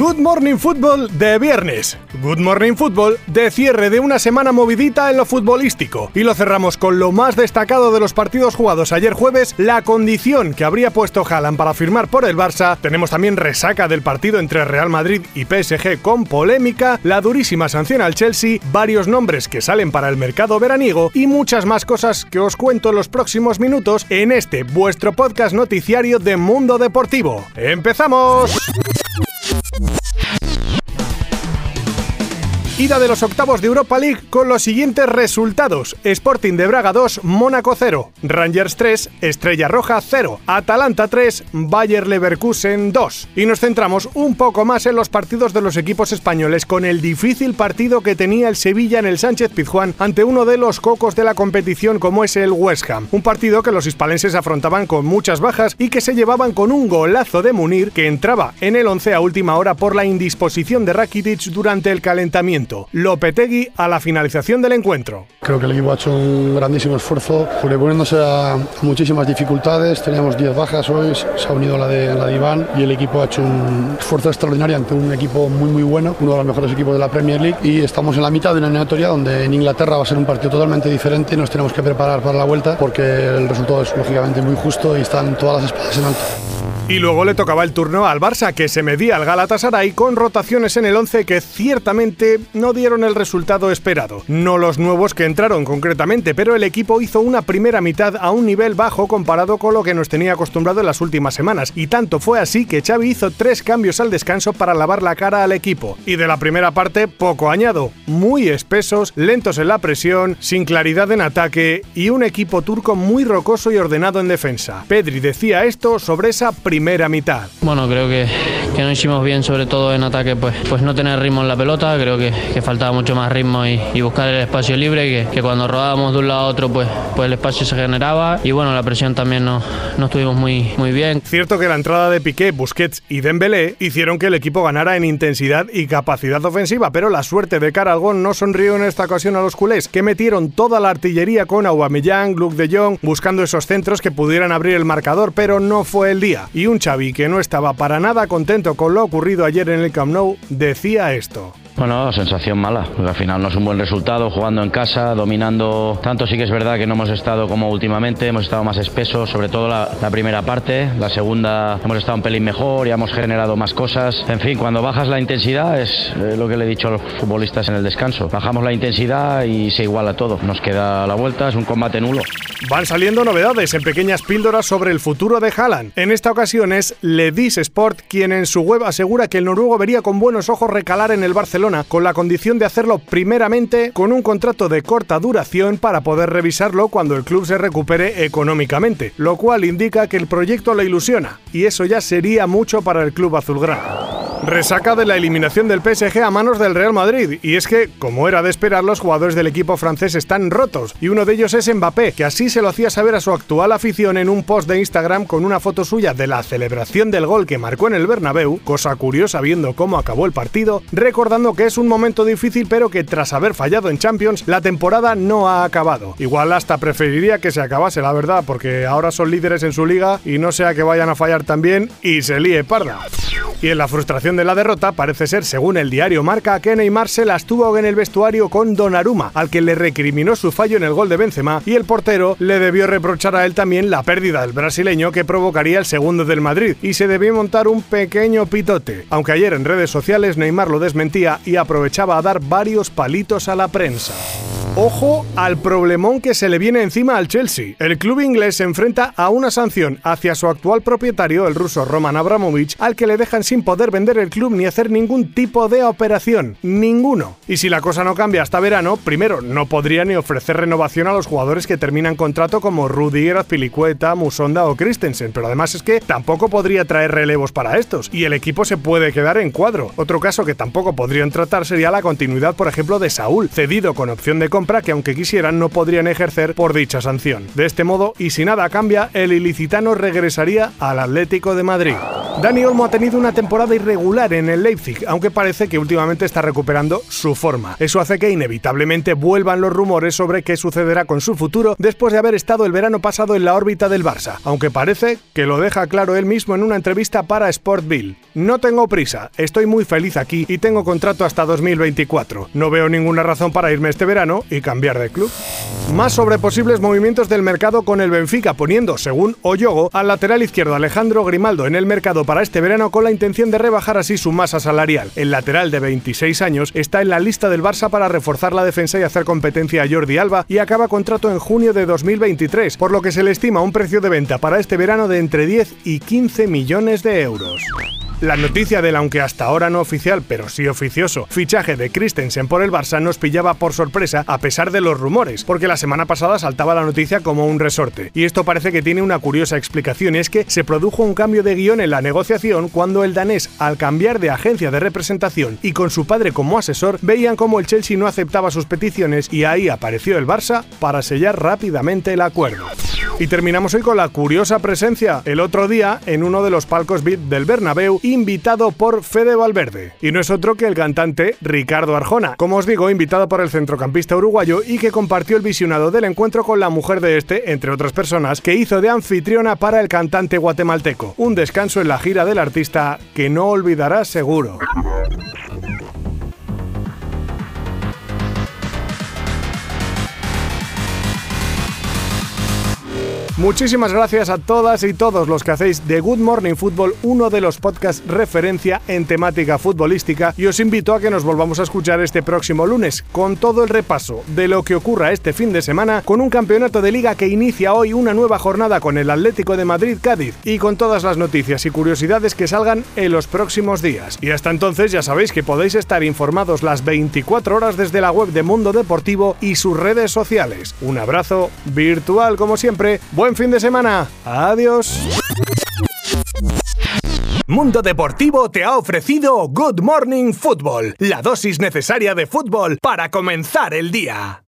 Good Morning Football de viernes. Good Morning Football de cierre de una semana movidita en lo futbolístico. Y lo cerramos con lo más destacado de los partidos jugados ayer jueves, la condición que habría puesto Haaland para firmar por el Barça. Tenemos también resaca del partido entre Real Madrid y PSG con polémica, la durísima sanción al Chelsea, varios nombres que salen para el mercado veraniego y muchas más cosas que os cuento en los próximos minutos en este vuestro podcast noticiario de Mundo Deportivo. ¡Empezamos! Ida de los octavos de Europa League con los siguientes resultados: Sporting de Braga 2, Mónaco 0, Rangers 3, Estrella Roja 0, Atalanta 3, Bayer Leverkusen 2. Y nos centramos un poco más en los partidos de los equipos españoles con el difícil partido que tenía el Sevilla en el Sánchez Pizjuán ante uno de los cocos de la competición como es el West Ham. Un partido que los hispalenses afrontaban con muchas bajas y que se llevaban con un golazo de Munir que entraba en el 11 a última hora por la indisposición de Rakitic durante el calentamiento. Lopetegui a la finalización del encuentro. Creo que el equipo ha hecho un grandísimo esfuerzo, sobreponéndose a muchísimas dificultades. Teníamos 10 bajas hoy, se ha unido la de, la de Iván y el equipo ha hecho un esfuerzo extraordinario ante un equipo muy muy bueno, uno de los mejores equipos de la Premier League y estamos en la mitad de una eliminatoria donde en Inglaterra va a ser un partido totalmente diferente y nos tenemos que preparar para la vuelta porque el resultado es lógicamente muy justo y están todas las espadas en alto. Y luego le tocaba el turno al Barça, que se medía al Galatasaray con rotaciones en el 11 que ciertamente no dieron el resultado esperado. No los nuevos que entraron concretamente, pero el equipo hizo una primera mitad a un nivel bajo comparado con lo que nos tenía acostumbrado en las últimas semanas. Y tanto fue así que Xavi hizo tres cambios al descanso para lavar la cara al equipo. Y de la primera parte, poco añado. Muy espesos, lentos en la presión, sin claridad en ataque y un equipo turco muy rocoso y ordenado en defensa. Pedri decía esto sobre esa primera primera mitad. Bueno, creo que, que no hicimos bien, sobre todo en ataque, pues, pues no tener ritmo en la pelota. Creo que, que faltaba mucho más ritmo y, y buscar el espacio libre, que, que, cuando rodábamos de un lado a otro, pues, pues el espacio se generaba. Y bueno, la presión también no, no estuvimos muy, muy bien. Cierto que la entrada de Piqué, Busquets y Dembélé hicieron que el equipo ganara en intensidad y capacidad ofensiva, pero la suerte de cara al gol no sonrió en esta ocasión a los culés, que metieron toda la artillería con Aubameyang, Luke de Jong, buscando esos centros que pudieran abrir el marcador, pero no fue el día. Y un Xavi que no estaba para nada contento con lo ocurrido ayer en el Camp Nou decía esto. Bueno, sensación mala, al final no es un buen resultado jugando en casa, dominando tanto. Sí que es verdad que no hemos estado como últimamente, hemos estado más espesos, sobre todo la, primera parte, la segunda hemos estado un pelín mejor, ya hemos generado más cosas, en fin, cuando bajas la intensidad es eh, lo que le he dicho a los futbolistas en el descanso, bajamos la intensidad y se iguala todo, nos queda la vuelta, es un combate nulo. Van saliendo novedades en pequeñas píldoras sobre el futuro de Haaland. En esta ocasión es Ledis Sport quien en su web asegura que el noruego vería con buenos ojos recalar en el Barcelona con la condición de hacerlo primeramente con un contrato de corta duración para poder revisarlo cuando el club se recupere económicamente, lo cual indica que el proyecto le ilusiona, y eso ya sería mucho para el club azulgrana. Resaca de la eliminación del PSG a manos del Real Madrid, y es que, como era de esperar, los jugadores del equipo francés están rotos, y uno de ellos es Mbappé, que así se lo hacía saber a su actual afición en un post de Instagram con una foto suya de la celebración del gol que marcó en el Bernabéu, cosa curiosa viendo cómo acabó el partido, recordando que es un momento difícil pero que tras haber fallado en Champions, la temporada no ha acabado. Igual hasta preferiría que se acabase, la verdad, porque ahora son líderes en su liga y no sea que vayan a fallar también y se líe parda. Y en la frustración de la derrota parece ser, según el diario Marca, que Neymar se las tuvo en el vestuario con Donnarumma, al que le recriminó su fallo en el gol de Benzema y el portero le debió reprochar a él también la pérdida del brasileño que provocaría el segundo del Madrid y se debió montar un pequeño pitote, aunque ayer en redes sociales Neymar lo desmentía y aprovechaba a dar varios palitos a la prensa. Ojo al problemón que se le viene encima al Chelsea. El club inglés se enfrenta a una sanción hacia su actual propietario, el ruso Roman Abramovich, al que le dejan sin poder vender el club ni hacer ningún tipo de operación. Ninguno. Y si la cosa no cambia hasta verano, primero, no podría ni ofrecer renovación a los jugadores que terminan contrato como Rudiger, Azpilicueta, Musonda o Christensen. Pero además es que tampoco podría traer relevos para estos. Y el equipo se puede quedar en cuadro. Otro caso que tampoco podrían tratar sería la continuidad, por ejemplo, de Saúl, cedido con opción de compra Que aunque quisieran no podrían ejercer por dicha sanción. De este modo, y si nada cambia, el ilicitano regresaría al Atlético de Madrid. Dani Olmo ha tenido una temporada irregular en el Leipzig, aunque parece que últimamente está recuperando su forma. Eso hace que inevitablemente vuelvan los rumores sobre qué sucederá con su futuro después de haber estado el verano pasado en la órbita del Barça, aunque parece que lo deja claro él mismo en una entrevista para Sportville. No tengo prisa, estoy muy feliz aquí y tengo contrato hasta 2024. No veo ninguna razón para irme este verano y cambiar de club. Más sobre posibles movimientos del mercado con el Benfica poniendo, según Oyogo, al lateral izquierdo Alejandro Grimaldo en el mercado para este verano con la intención de rebajar así su masa salarial. El lateral de 26 años está en la lista del Barça para reforzar la defensa y hacer competencia a Jordi Alba y acaba contrato en junio de 2023, por lo que se le estima un precio de venta para este verano de entre 10 y 15 millones de euros. La noticia del, aunque hasta ahora no oficial, pero sí oficioso, fichaje de Christensen por el Barça nos pillaba por sorpresa a pesar de los rumores, porque la semana pasada saltaba la noticia como un resorte. Y esto parece que tiene una curiosa explicación, es que se produjo un cambio de guion en la negociación cuando el danés, al cambiar de agencia de representación y con su padre como asesor, veían como el Chelsea no aceptaba sus peticiones y ahí apareció el Barça para sellar rápidamente el acuerdo. Y terminamos hoy con la curiosa presencia, el otro día, en uno de los palcos VIP del Bernabéu, invitado por Fede Valverde. Y no es otro que el cantante Ricardo Arjona. Como os digo, invitado por el centrocampista uruguayo y que compartió el visionado del encuentro con la mujer de este, entre otras personas, que hizo de anfitriona para el cantante guatemalteco. Un descanso en la gira del artista que no olvidarás seguro. Muchísimas gracias a todas y todos los que hacéis de Good Morning Football uno de los podcasts referencia en temática futbolística y os invito a que nos volvamos a escuchar este próximo lunes con todo el repaso de lo que ocurra este fin de semana con un campeonato de liga que inicia hoy una nueva jornada con el Atlético de Madrid Cádiz y con todas las noticias y curiosidades que salgan en los próximos días. Y hasta entonces ya sabéis que podéis estar informados las 24 horas desde la web de Mundo Deportivo y sus redes sociales. Un abrazo virtual como siempre. Fin de semana. Adiós. Mundo Deportivo te ha ofrecido Good Morning Football, la dosis necesaria de fútbol para comenzar el día.